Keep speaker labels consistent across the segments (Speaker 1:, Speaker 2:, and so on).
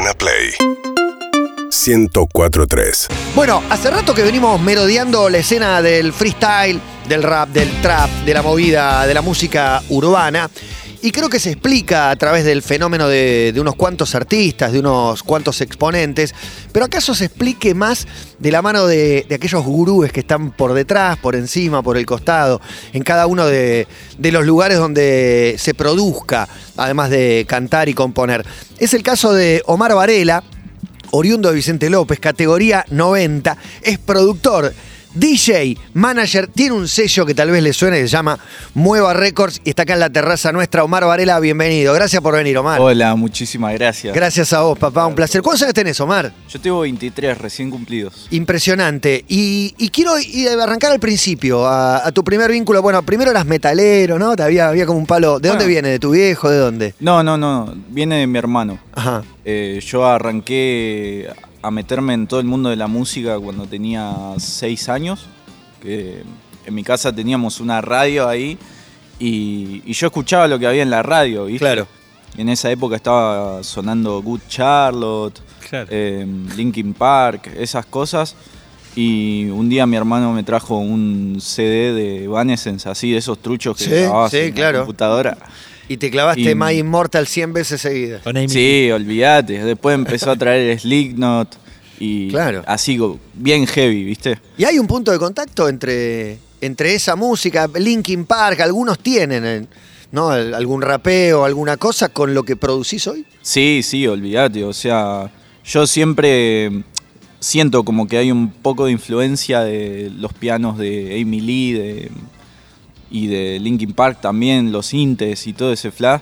Speaker 1: Urbana Play 1043.
Speaker 2: Bueno, hace rato que venimos merodeando la escena del freestyle, del rap, del trap, de la movida, de la música urbana. Y creo que se explica a través del fenómeno de, unos cuantos artistas, de unos cuantos exponentes, pero acaso se explique más de la mano de, aquellos gurúes que están por detrás, por encima, por el costado, en cada uno de los lugares donde se produzca, además de cantar y componer. Es el caso de Omar Varela, oriundo de Vicente López, categoría 90, es productor, DJ, manager, tiene un sello que tal vez le suene, se llama Mueva Records y está acá en la terraza nuestra. Omar Varela, bienvenido. Gracias por venir, Omar.
Speaker 3: Hola, muchísimas gracias.
Speaker 2: Gracias a vos, papá, un placer. ¿Cuántos años tenés, Omar?
Speaker 3: Yo tengo 23 recién cumplidos.
Speaker 2: Impresionante. Y, y quiero ir- arrancar al principio, a, a tu primer vínculo. Bueno, primero eras metalero, ¿no? Te Había, había como un palo. ¿De dónde viene? ¿De tu viejo? ¿De dónde?
Speaker 3: No, no, no, viene de mi hermano.
Speaker 2: Ajá.
Speaker 3: Eh, yo arranqué a meterme en todo el mundo de la música cuando tenía 6 años. Que en mi casa teníamos una radio ahí y, y yo escuchaba lo que había en la radio, ¿viste?
Speaker 2: Claro.
Speaker 3: En esa época estaba sonando Good Charlotte, eh, Linkin Park, esas cosas. Y un día mi hermano me trajo un CD de Evanescence, así de esos truchos que
Speaker 2: Sí,
Speaker 3: grababas
Speaker 2: sí,
Speaker 3: en
Speaker 2: claro.
Speaker 3: la computadora.
Speaker 2: Y te clavaste
Speaker 3: Y-
Speaker 2: My Immortal 100 veces seguidas.
Speaker 4: Con Amy.
Speaker 3: Sí, olvídate. Después empezó a traer Slipknot y
Speaker 2: Claro.
Speaker 3: así bien heavy, ¿viste?
Speaker 2: Y hay un punto de contacto entre, entre esa música, Linkin Park, algunos tienen, eh, ¿no? Algún rapeo, alguna cosa con lo que producís hoy.
Speaker 3: Sí, sí, olvídate. O sea, yo siempre siento como que hay un poco de influencia de los pianos de Amy Lee de- y de Linkin Park también, los sintes y todo ese flash.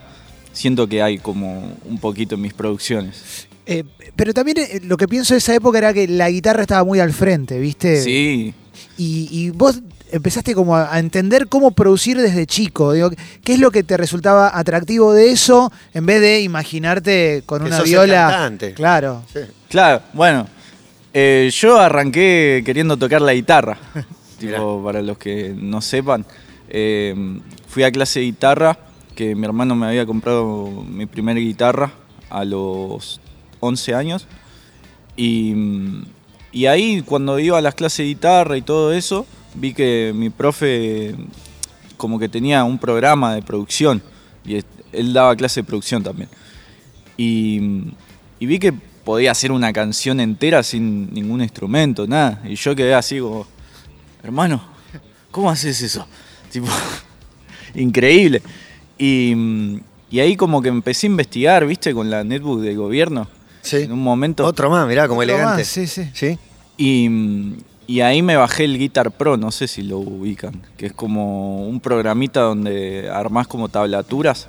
Speaker 3: Siento que hay como un poquito en mis producciones.
Speaker 4: Eh, pero también eh, lo que pienso de esa época era que la guitarra estaba muy al frente, ¿viste?
Speaker 3: Sí,
Speaker 4: Y, y vos empezaste como a, a entender cómo producir desde chico. Digo, ¿Qué es lo que te resultaba atractivo de eso en vez de imaginarte con
Speaker 2: Que
Speaker 4: una
Speaker 2: sos el
Speaker 4: viola?
Speaker 2: cantante.
Speaker 4: Claro.
Speaker 2: Sí.
Speaker 3: Claro, bueno, eh, yo arranqué queriendo tocar la guitarra. tipo, para los que no sepan, eh, fui a clase de guitarra, que mi hermano me había comprado mi primera guitarra a los 11 años. Y, y ahí cuando iba a las clases de guitarra y todo eso, vi que mi profe como que tenía un programa de producción y él daba clase de producción también. Y, y vi que podía hacer una canción entera sin ningún instrumento, nada. Y yo quedé así como, hermano, ¿cómo haces eso? Tipo, increíble. Y, y ahí como que empecé a investigar, ¿viste? Con la netbook del gobierno.
Speaker 2: Sí.
Speaker 3: En un momento.
Speaker 2: Otro más, mirá, como
Speaker 4: Otro
Speaker 2: elegante.
Speaker 4: más, sí, sí.
Speaker 2: ¿Sí?
Speaker 3: Y, y ahí me bajé el Guitar Pro, no sé si lo ubican, que es como un programita donde armás como tablaturas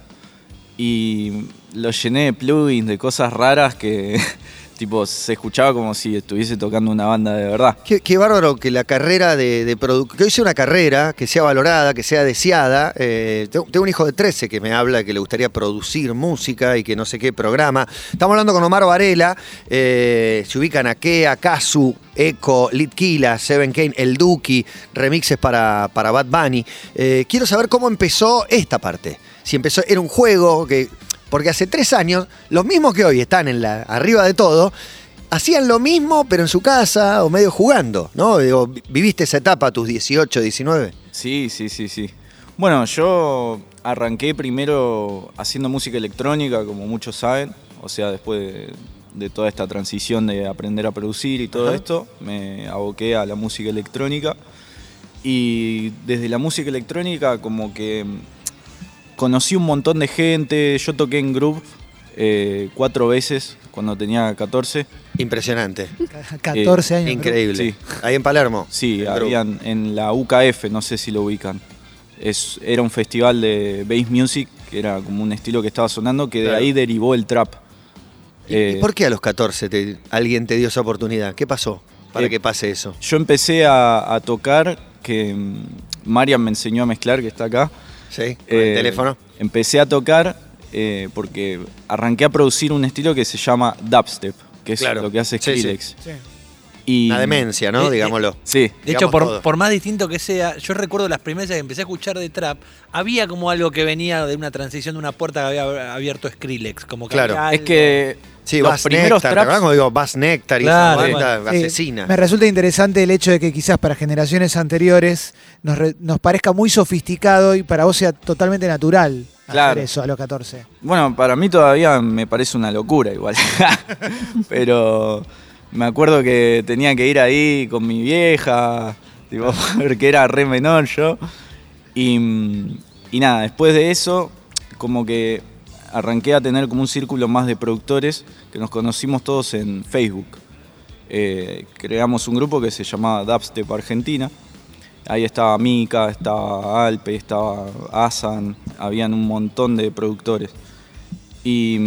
Speaker 3: y lo llené de plugins, de cosas raras que tipo se escuchaba como si estuviese tocando una banda de verdad.
Speaker 2: Qué, qué bárbaro que la carrera de, de que hoy sea una carrera, que sea valorada, que sea deseada. Eh, tengo, un hijo de 13 que me habla que le gustaría producir música y que no sé qué programa. Estamos hablando con Omar Varela, eh, se ubican a Kea, Kazu, Echo, Litkila, Seven Kane, El Duki, remixes para, para Bad Bunny. Eh, quiero saber cómo empezó esta parte. Si empezó, era un juego que. Porque hace tres años, los mismos que hoy están en la, arriba de todo, hacían lo mismo, pero en su casa o medio jugando, ¿no? Digo, viviste esa etapa tus 18, 19.
Speaker 3: Sí, sí, sí, sí. Bueno, yo arranqué primero haciendo música electrónica, como muchos saben. O sea, después de, de toda esta transición de aprender a producir y todo
Speaker 2: Ajá.
Speaker 3: esto, me aboqué a la música electrónica. Y desde la música electrónica como que conocí un montón de gente. Yo toqué en Groove eh, cuatro veces cuando tenía 14.
Speaker 2: Impresionante.
Speaker 4: 14 años.
Speaker 2: Increíble.
Speaker 3: Sí.
Speaker 2: Ahí en Palermo.
Speaker 3: Sí, habían en la UKF, no sé si lo ubican. Es, era un festival de bass music, que era como un estilo que estaba sonando, que de
Speaker 2: Claro.
Speaker 3: ahí derivó el trap.
Speaker 2: ¿Y,
Speaker 3: Eh,
Speaker 2: y por qué a los 14 te- alguien te dio esa oportunidad? ¿Qué pasó para
Speaker 3: Eh,
Speaker 2: que pase eso?
Speaker 3: Yo empecé a, a tocar, que mm, Marian me enseñó a mezclar, que está acá.
Speaker 2: ¿Sí? ¿Con el
Speaker 3: Eh,
Speaker 2: teléfono?
Speaker 3: Empecé a tocar eh, porque arranqué a producir un estilo que se llama dubstep, que es
Speaker 2: Claro.
Speaker 3: lo que hace
Speaker 2: Sí, sí.
Speaker 3: Skrillex.
Speaker 4: Sí.
Speaker 3: Y,
Speaker 2: Una demencia, ¿no?
Speaker 1: Eh, eh,
Speaker 2: Digámoslo.
Speaker 3: Sí,
Speaker 1: De
Speaker 2: Digamos
Speaker 1: hecho, por, más distinto que sea, yo recuerdo las primeras veces que empecé a escuchar de trap, había como algo que venía de una transición de una puerta que había abierto Skrillex. Como que
Speaker 2: Claro.
Speaker 1: había
Speaker 3: es
Speaker 1: algo-
Speaker 3: que
Speaker 2: Sí,
Speaker 3: los
Speaker 2: Bass
Speaker 3: primeros
Speaker 2: Nectar, ¿te
Speaker 3: traps-
Speaker 2: cuando digo Bass Nectar y
Speaker 1: Claro,
Speaker 2: esa banda asesina?
Speaker 4: Me resulta interesante el hecho de que quizás para generaciones anteriores nos, re- nos parezca muy sofisticado y para vos sea totalmente natural hacer eso a los 14.
Speaker 3: Bueno, para mí todavía me parece una locura igual. Pero me acuerdo que tenía que ir ahí con mi vieja, tipo, porque era re menor yo. Y, y nada, después de eso, como que arranqué a tener como un círculo más de productores que nos conocimos todos en Facebook. Eh, creamos un grupo que se llamaba Dubstep Argentina. Ahí estaba Mika, estaba Alpe, estaba Asan, habían un montón de productores. Y,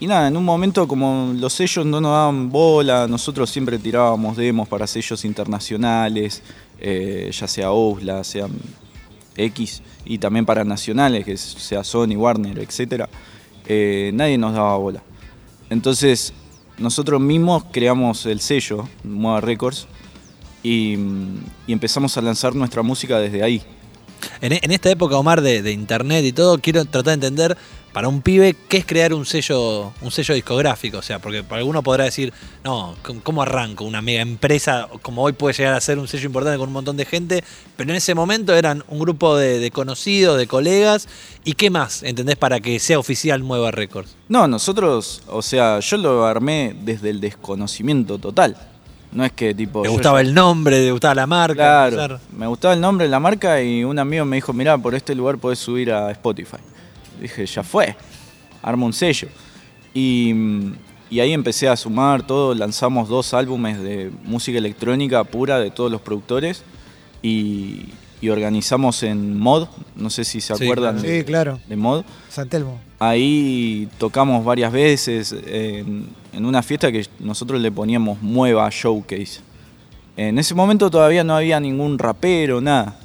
Speaker 3: y nada, en un momento como los sellos no nos daban bola, nosotros siempre tirábamos demos para sellos internacionales, eh, ya sea OUSLA, sea X, y también para nacionales, que sea Sony, Warner, etc. eh, nadie nos daba bola. Entonces, nosotros mismos creamos el sello, Moda Records, y, y empezamos a lanzar nuestra música desde ahí.
Speaker 1: En, en esta época, Omar, de, internet y todo, quiero tratar de entender para un pibe qué es crear un sello, un sello discográfico. O sea, porque alguno podrá decir, no, ¿cómo- ¿cómo arranco una mega empresa como hoy puede llegar a ser un sello importante con un montón de gente? Pero en ese momento eran un grupo de, de conocidos, de colegas. ¿Y qué más, entendés, para que sea oficial Nueva Records?
Speaker 3: No, nosotros, o sea, yo lo armé desde el desconocimiento total. No es que tipo.
Speaker 1: ¿Te
Speaker 3: yo
Speaker 1: gustaba el nombre? ¿Te gustaba la marca?
Speaker 3: Claro, me gustaba el nombre de la marca y un amigo me dijo, mirá, por este lugar podés subir a Spotify. Dije, ya fue, armo un sello. Y, y ahí empecé a sumar todo, lanzamos dos álbumes de música electrónica pura de todos los productores y, y organizamos en Mod, no sé si se
Speaker 1: Sí,
Speaker 3: acuerdan
Speaker 1: claro.
Speaker 3: de,
Speaker 4: Sí, claro.
Speaker 3: de Mod.
Speaker 4: Santelmo.
Speaker 3: Ahí tocamos varias veces en, en una fiesta que nosotros le poníamos Mueva Showcase. En ese momento todavía no había ningún rapero, nada.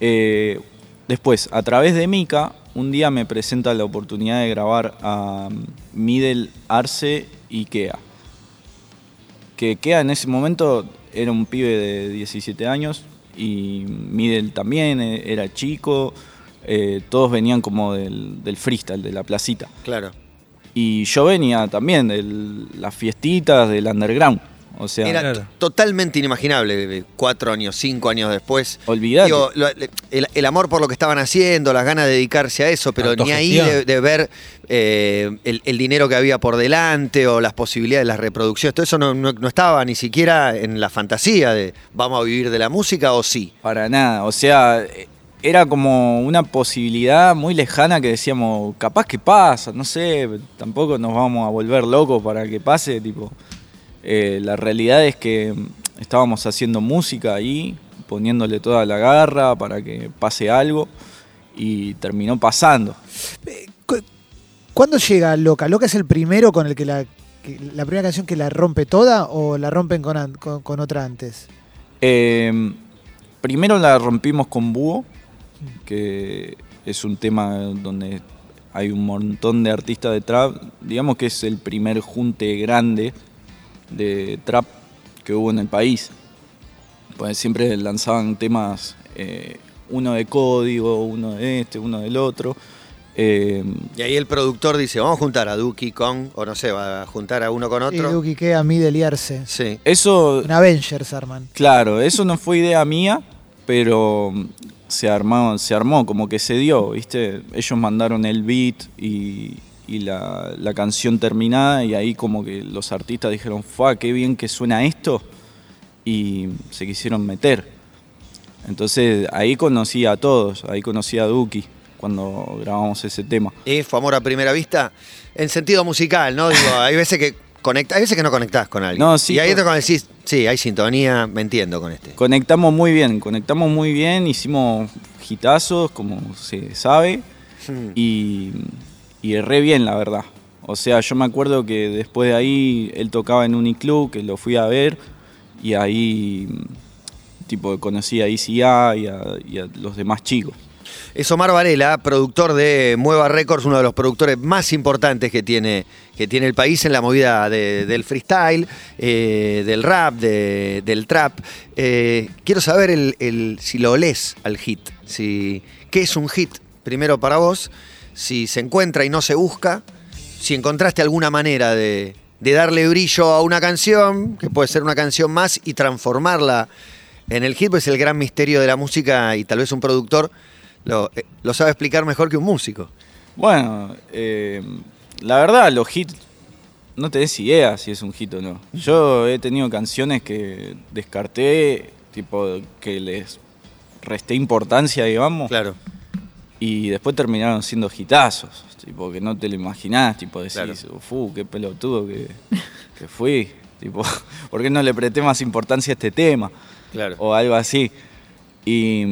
Speaker 3: Eh, después, a través de Mika, un día me presenta la oportunidad de grabar a Middle Arce y Kea. Que Kea en ese momento era un pibe de 17 años y Middle también eh, era chico. eh, todos venían como del, del freestyle, de la placita.
Speaker 2: Claro.
Speaker 3: Y yo venía también de las fiestitas del underground. O sea,
Speaker 2: Era
Speaker 1: Claro.
Speaker 2: totalmente inimaginable eh, cuatro años, cinco años después.
Speaker 3: olvidate.
Speaker 2: Digo, lo- el, el amor por lo que estaban haciendo, las ganas de dedicarse a eso, pero ni ahí de, de ver eh, el, el dinero que había por delante o las posibilidades, las reproducciones, todo eso no, no- no estaba ni siquiera en la fantasía de vamos a vivir de la música o sí.
Speaker 3: Para nada, o sea, eh, era como una posibilidad muy lejana que decíamos, capaz que pasa, no sé, tampoco nos vamos a volver locos para que pase, tipo, eh, la realidad es que mm, estábamos haciendo música ahí, poniéndole toda la garra para que pase algo y terminó pasando.
Speaker 4: Cu- ¿Cuándo llega Loca? ¿Loca es el primero con el que la, que- la primera canción que la rompe toda o la rompen con, con, con otra antes?
Speaker 3: Eh, primero la rompimos con Búho, que es un tema donde hay un montón de artistas de trap. Digamos que es el primer junte grande de trap que hubo en el país. Pues siempre lanzaban temas, eh, uno de código, uno de este, uno del otro. Eh,
Speaker 2: Y ahí el productor dice, vamos a juntar a Duki con, o no sé, va a juntar a uno con
Speaker 4: Y
Speaker 2: otro.
Speaker 4: Duki queda a mí deliarse.
Speaker 2: Sí.
Speaker 3: eso
Speaker 4: Un Avengers, Arman.
Speaker 3: Claro, eso no fue idea mía, pero se armó, se armó, como que se dio, ¿viste? Ellos mandaron el beat y, y la, la canción terminada y ahí como que los artistas dijeron, ¡fua, qué bien que suena esto! Y se quisieron meter. Entonces ahí conocí a todos, ahí conocí a Duki cuando grabamos ese tema.
Speaker 2: Y fue amor a primera vista en sentido musical, ¿no? Digo, hay veces que conecta, hay veces que no conectás con alguien.
Speaker 3: No, sí,
Speaker 2: y ahí te decís, sí, hay sintonía, me entiendo con este.
Speaker 3: Conectamos muy bien, conectamos muy bien, hicimos hitazos, como se sabe.
Speaker 2: Hmm.
Speaker 3: y, y re bien, la verdad. O sea, yo me acuerdo que después de ahí él tocaba en Uniclub, que lo fui a ver, y ahí tipo conocí a ICA y a, los demás chicos.
Speaker 2: Es Omar Varela, productor de Mueva Records, uno de los productores más importantes que tiene, que tiene el país en la movida de- del freestyle, eh, del rap, de- del trap. Eh, quiero saber el- si lo lees al hit, si, qué es un hit primero para vos, si se encuentra y no se busca, si encontraste alguna manera de, de darle brillo a una canción, que puede ser una canción más, y transformarla en el hit, pues es el gran misterio de la música y tal vez un productor lo, eh, lo sabe explicar mejor que un músico.
Speaker 3: Bueno, eh, la verdad, los hits, no tenés idea si es un hit o no. Yo he tenido canciones que descarté, tipo, que les resté importancia, digamos,
Speaker 2: Claro.
Speaker 3: Y después terminaron siendo hitazos, tipo, que no te lo imaginás, tipo, decís,
Speaker 2: Claro.
Speaker 3: fu, qué pelotudo que, que fui, tipo, ¿por qué no le presté más importancia a este tema?
Speaker 2: Claro.
Speaker 3: o algo así. Y,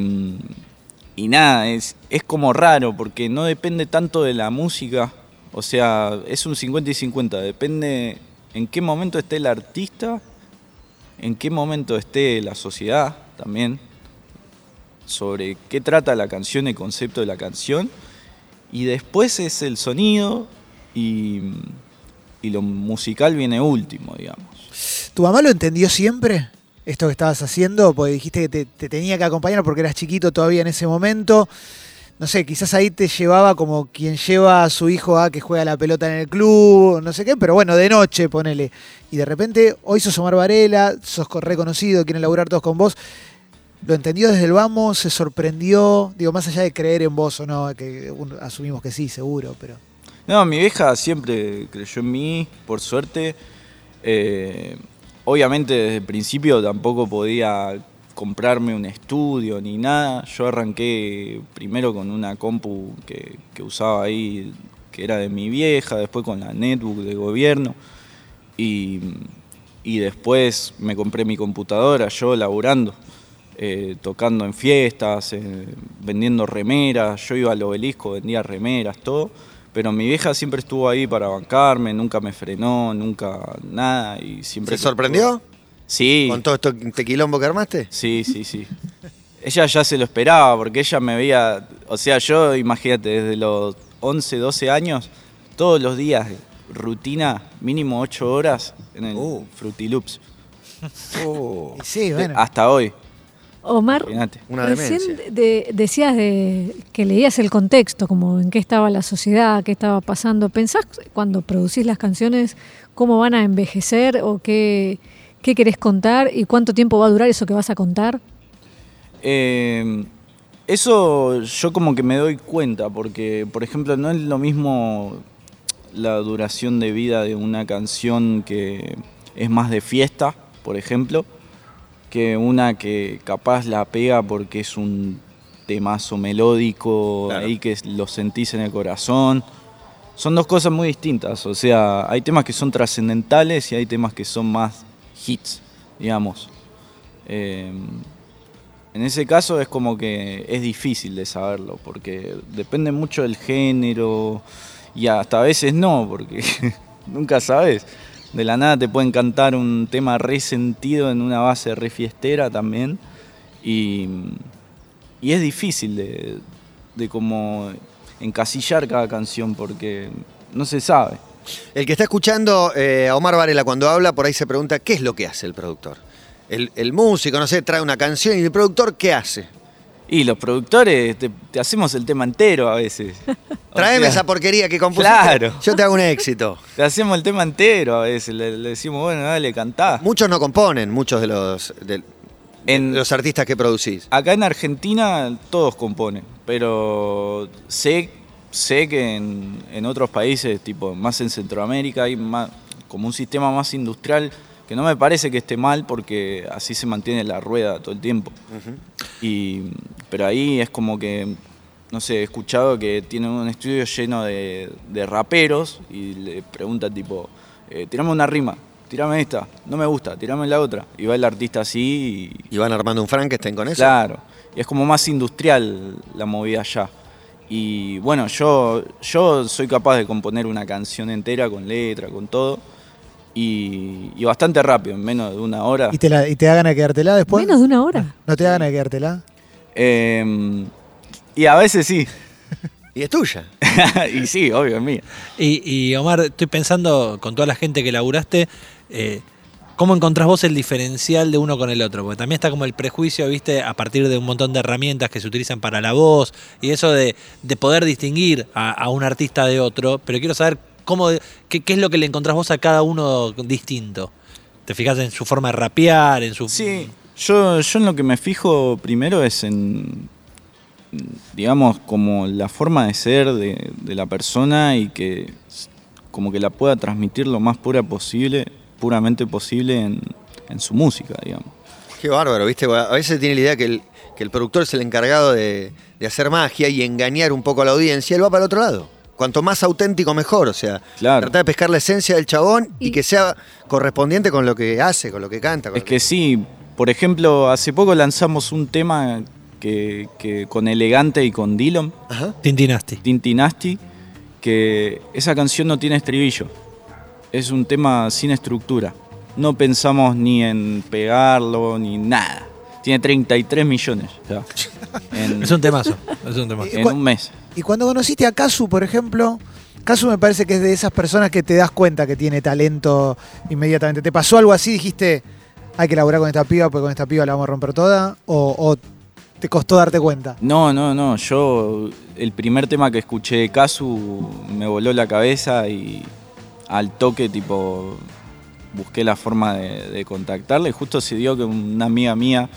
Speaker 3: y nada, es, es como raro porque no depende tanto de la música, o sea, es un 50 y 50, depende en qué momento esté el artista, en qué momento esté la sociedad también, sobre qué trata la canción, el concepto de la canción, y después es el sonido y, y lo musical viene último, digamos.
Speaker 4: ¿Tu mamá lo entendió siempre? Esto que estabas haciendo, porque dijiste que te, te tenía que acompañar porque eras chiquito todavía en ese momento. No sé, quizás ahí te llevaba como quien lleva a su hijo a que juega la pelota en el club, no sé qué, pero bueno, de noche, ponele. Y de repente, hoy sos Omar Varela, sos co- reconocido, quieren laburar todos con vos. ¿Lo entendió desde el vamos? ¿Se sorprendió? Digo, más allá de creer en vos o no, que asumimos que sí, seguro, pero...
Speaker 3: No, mi vieja siempre creyó en mí, por suerte. Eh, obviamente desde el principio tampoco podía comprarme un estudio ni nada. Yo arranqué primero con una compu que, que usaba ahí, que era de mi vieja, después con la netbook de gobierno. Y, y después me compré mi computadora, yo laburando, eh, tocando en fiestas, eh, vendiendo remeras. Yo iba al obelisco, vendía remeras, todo. Pero mi vieja siempre estuvo ahí para bancarme, nunca me frenó, nunca nada. Y siempre
Speaker 2: ¿Se sorprendió
Speaker 3: Sí.
Speaker 2: con todo esto este quilombo que armaste?
Speaker 3: Sí, sí, sí. Ella ya se lo esperaba porque ella me veía, o sea, yo imagínate, desde los 11, 12 años, todos los días, rutina, mínimo 8 horas en el
Speaker 2: Uh.
Speaker 3: Fruity Loops.
Speaker 4: Y sí, bueno.
Speaker 3: Hasta hoy,
Speaker 5: Omar,
Speaker 3: imagínate.
Speaker 2: Una
Speaker 5: recién de- decías de que leías el contexto, como en qué estaba la sociedad, qué estaba pasando. ¿Pensás cuando producís las canciones cómo van a envejecer o qué, qué querés contar y cuánto tiempo va a durar eso que vas a contar?
Speaker 3: Eh, eso yo como que me doy cuenta, porque por ejemplo no es lo mismo la duración de vida de una canción que es más de fiesta, por ejemplo, que una que capaz la pega porque es un temazo melódico,
Speaker 2: Claro.
Speaker 3: ahí que lo sentís en el corazón. Son dos cosas muy distintas, o sea, hay temas que son trascendentales y hay temas que son más hits, digamos. Eh, en ese caso es como que es difícil de saberlo, porque depende mucho del género y hasta a veces no, porque nunca sabes. De la nada te pueden cantar un tema re sentido en una base re fiestera también. Y, y es difícil de, de como encasillar cada canción porque no se sabe.
Speaker 2: El que está escuchando eh, a Omar Varela cuando habla, por ahí se pregunta, ¿qué es lo que hace el productor? El, el músico, no sé, trae una canción y el productor, ¿qué hace?
Speaker 3: Y los productores te, te hacemos el tema entero a veces. Sea,
Speaker 2: esa porquería que compusiste.
Speaker 3: Claro.
Speaker 2: Yo te hago un éxito.
Speaker 3: Te hacemos el tema entero a veces, le, le decimos, bueno, dale, cantá.
Speaker 2: Muchos no componen, muchos de los, de-
Speaker 3: En-
Speaker 2: de los artistas que producís.
Speaker 3: Acá en Argentina todos componen, pero sé, sé que en, en otros países, tipo más en Centroamérica, hay más, como un sistema más industrial que no me parece que esté mal porque así se mantiene la rueda todo el tiempo. Y, pero ahí es como que, no sé, he escuchado que tienen un estudio lleno de, de raperos y le preguntan tipo, eh, tirame una rima, tirame esta, no me gusta, tirame la otra. Y va el artista así y,
Speaker 2: Y van armando un Frankenstein con eso.
Speaker 3: Claro, y es como más industrial la movida allá. Y bueno, yo, yo soy capaz de componer una canción entera con letra, con todo, y, y bastante rápido, en menos de una hora.
Speaker 4: ¿Y te, la- y te da ganas de quedártela después?
Speaker 5: Menos de una hora.
Speaker 4: ¿No te da ganas de quedártela?
Speaker 3: Eh, Y a veces sí.
Speaker 2: Y es tuya.
Speaker 3: y sí, obvio, es mía.
Speaker 1: Y, y, Omar, estoy pensando con toda la gente que laburaste, eh, ¿cómo encontrás vos el diferencial de uno con el otro? Porque también está como el prejuicio, viste, a partir de un montón de herramientas que se utilizan para la voz y eso de, de poder distinguir a, a, un artista de otro, pero quiero saber cómo, qué, qué, es lo que le encontrás vos a cada uno distinto. ¿Te fijas en su forma de rapear, en su...
Speaker 3: Sí, yo, yo en lo que me fijo primero es en digamos, como la forma de ser de, de, la persona y que como que la pueda transmitir lo más pura posible, puramente posible en, en su música, digamos.
Speaker 2: Qué bárbaro, ¿viste? A veces tiene la idea que el, que el productor es el encargado de, de, hacer magia y engañar un poco a la audiencia, él va para el otro lado. Cuanto más auténtico, mejor. O sea,
Speaker 3: claro.
Speaker 2: tratar de pescar la esencia del chabón y, y, que sea correspondiente con lo que hace, con lo que canta.
Speaker 3: es que, que sí, por ejemplo, hace poco lanzamos un tema que, que, con Elegante y con Dillon.
Speaker 1: Tintinasti.
Speaker 3: Tintinasti, que esa canción no tiene estribillo. Es un tema sin estructura. No pensamos ni en pegarlo ni nada. Tiene 33 millones. O sea,
Speaker 1: en, es un temazo. Es un temazo.
Speaker 3: En un mes.
Speaker 4: Y cuando conociste a Kazu, por ejemplo, Kazu me parece que es de esas personas que te das cuenta que tiene talento inmediatamente. ¿Te pasó algo así? Dijiste, hay que laburar con esta piba porque con esta piba la vamos a romper toda. O, ¿Te costó darte cuenta?
Speaker 3: No, no, no. Yo, el primer tema que escuché de Kazu me voló la cabeza y al toque, tipo, busqué la forma de, de contactarle. Justo se dio que una amiga mía,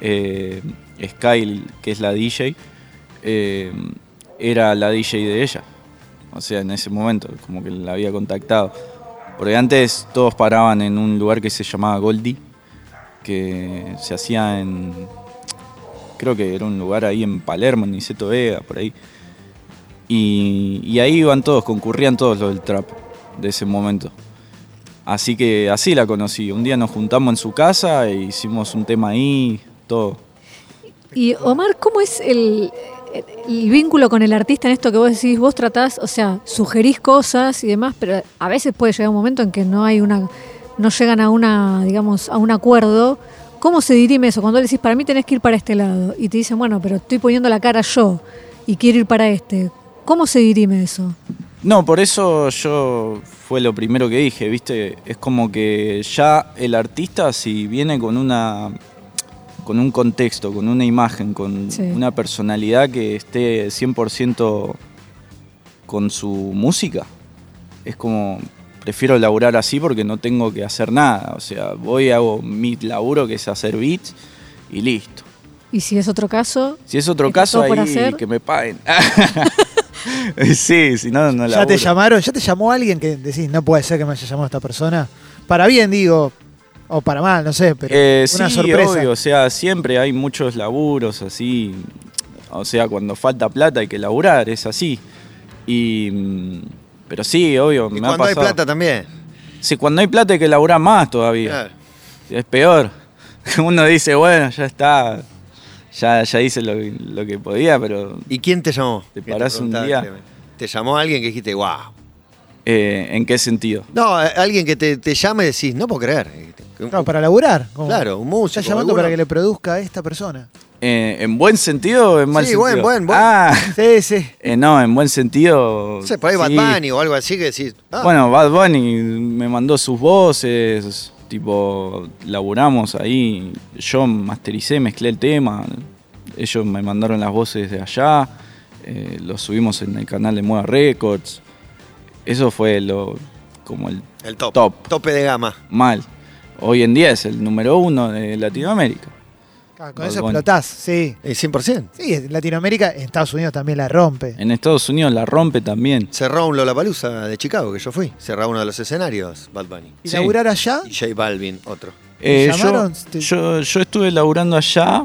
Speaker 3: eh, Sky, que es la DJ, eh, era la DJ de ella. O sea, en ese momento, como que la había contactado. Porque antes todos paraban en un lugar que se llamaba Goldie, que se hacía en creo que era un lugar ahí en Palermo, en Niceto Vega, por ahí. Y, y, ahí iban todos, concurrían todos los del trap de ese momento. Así que así la conocí. Un día nos juntamos en su casa e hicimos un tema ahí, todo.
Speaker 5: Y Omar, ¿cómo es el, el vínculo con el artista en esto que vos decís? Vos tratás, o sea, sugerís cosas y demás, pero a veces puede llegar un momento en que no hay una, no llegan a una, digamos, a un acuerdo. ¿Cómo se dirime eso? Cuando le decís, para mí tenés que ir para este lado, y te dicen, bueno, pero estoy poniendo la cara yo y quiero ir para este. ¿Cómo se dirime eso?
Speaker 3: No, por eso yo fue lo primero que dije, ¿viste? Es como que ya el artista, si viene con una con un contexto, con una imagen, con sí. una personalidad que esté 100% con su música, es como, prefiero laburar así porque no tengo que hacer nada. O sea, voy, hago mi laburo que es hacer beats y listo.
Speaker 5: ¿Y si es otro caso?
Speaker 3: Si es otro caso, ahí hacer? que me paguen. sí, si no, no
Speaker 4: ¿Ya laburo. te llamaron? ¿Ya te llamó alguien que decís, no puede ser que me haya llamado esta persona? Para bien, digo, o para mal, no sé, pero
Speaker 3: eh,
Speaker 4: una
Speaker 3: sí,
Speaker 4: sorpresa.
Speaker 3: Obvio, o sea, siempre hay muchos laburos así. O sea, cuando falta plata hay que laburar, es así. Y mm, pero sí, obvio.
Speaker 2: Y
Speaker 3: me
Speaker 2: cuando
Speaker 3: ha
Speaker 2: hay plata también.
Speaker 3: Sí, cuando hay plata hay que laburar más todavía.
Speaker 2: Claro.
Speaker 3: Es peor. Uno dice, bueno, ya está. Ya, ya hice lo, lo que podía, pero.
Speaker 2: ¿Y quién te llamó?
Speaker 3: Te parás un día.
Speaker 2: ¿Te llamó alguien que dijiste, wow?
Speaker 3: Eh, ¿En qué sentido?
Speaker 2: No, alguien que te, te llame y decís, no puedo creer.
Speaker 4: No, para laburar. Como
Speaker 2: Claro, un músico.
Speaker 4: Está llamando
Speaker 2: alguno.
Speaker 4: para que le produzca a esta persona.
Speaker 3: Eh, ¿En buen sentido o en mal
Speaker 2: Sí,
Speaker 3: sentido?
Speaker 2: buen, buen, buen.
Speaker 3: Ah,
Speaker 4: Sí, sí.
Speaker 3: eh, no, en buen sentido.
Speaker 2: No sé, por ahí Bad
Speaker 3: sí.
Speaker 2: Bunny o algo así que decís. ah,
Speaker 3: Bueno, Bad Bunny me mandó sus voces, tipo, laburamos ahí, yo mastericé, mezclé el tema, ellos me mandaron las voces de allá, eh, lo subimos en el canal de Moda Records, eso fue lo, como el
Speaker 2: el top,
Speaker 3: top.
Speaker 2: Tope de gama.
Speaker 3: mal. Hoy en día es el número uno de Latinoamérica.
Speaker 4: Con
Speaker 3: Bad
Speaker 4: eso
Speaker 3: Bunny.
Speaker 4: explotás, sí.
Speaker 2: Eh, 100%.
Speaker 4: Sí, en Latinoamérica, en Estados Unidos también la rompe.
Speaker 3: En Estados Unidos la rompe también.
Speaker 2: Cerró un Lollapalooza de Chicago, que yo fui. Cerró uno de los escenarios, Bad Bunny.
Speaker 4: ¿Y
Speaker 3: Sí.
Speaker 4: laburar allá?
Speaker 2: Y J Balvin, otro.
Speaker 3: Eh, yo, yo, yo estuve laburando allá.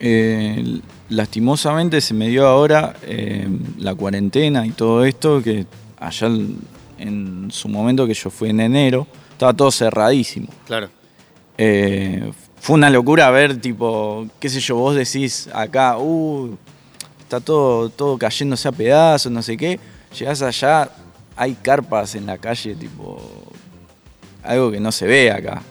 Speaker 3: eh, lastimosamente se me dio ahora eh, la cuarentena y todo esto, que allá en- en su momento que yo fui en enero, estaba todo cerradísimo.
Speaker 2: Claro.
Speaker 3: Eh, fue una locura ver, tipo, qué sé yo, vos decís acá, uh, está todo, todo cayéndose a pedazos, no sé qué. Llegás allá, hay carpas en la calle, tipo, algo que no se ve acá.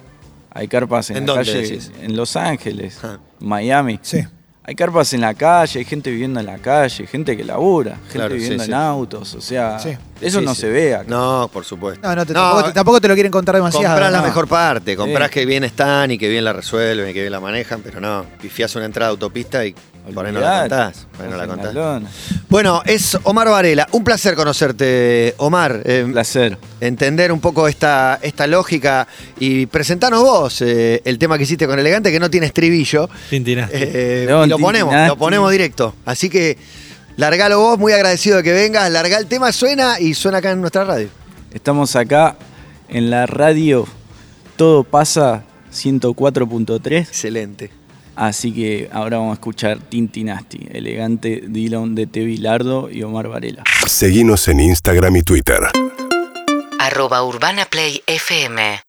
Speaker 3: Hay carpas en,
Speaker 2: ¿En
Speaker 3: la
Speaker 2: dónde
Speaker 3: calle,
Speaker 2: decís?
Speaker 3: en Los Ángeles,
Speaker 2: Ah.
Speaker 3: Miami.
Speaker 4: Sí.
Speaker 3: hay carpas en la calle, hay gente viviendo en la calle, gente que labura, gente
Speaker 2: Claro,
Speaker 3: viviendo
Speaker 2: sí.
Speaker 3: en autos, o sea,
Speaker 4: Sí.
Speaker 3: Eso
Speaker 2: Sí,
Speaker 3: no
Speaker 2: sí.
Speaker 3: se ve acá.
Speaker 2: No, por supuesto.
Speaker 4: No, no, te- tampoco, te, tampoco te lo quieren contar demasiado.
Speaker 2: Comprás la
Speaker 4: ¿no?
Speaker 2: mejor parte, comprás
Speaker 3: Sí.
Speaker 2: que bien están y que bien la resuelven y que bien la manejan, pero no, pifiás una entrada de autopista y por ahí no la contás. Por ahí no la contás. Bueno, es Omar Varela. Un placer conocerte, Omar. Eh,
Speaker 3: Un placer.
Speaker 2: entender un poco esta, esta lógica y presentarnos vos eh, el tema que hiciste con Elegante, que no tiene estribillo.
Speaker 1: Tintinasti.
Speaker 2: Eh, y lo ponemos, lo ponemos directo. Así que largalo vos, muy agradecido de que vengas. Larga el tema, suena y suena acá en nuestra radio.
Speaker 3: Estamos acá en la radio Todo pasa 104.3,
Speaker 2: Excelente.
Speaker 3: así que ahora vamos a escuchar Tintinasti, elegante Dylan de T. Bilardo y Omar Varela.
Speaker 6: Seguinos en Instagram y Twitter.
Speaker 7: arroba Urbana Play FM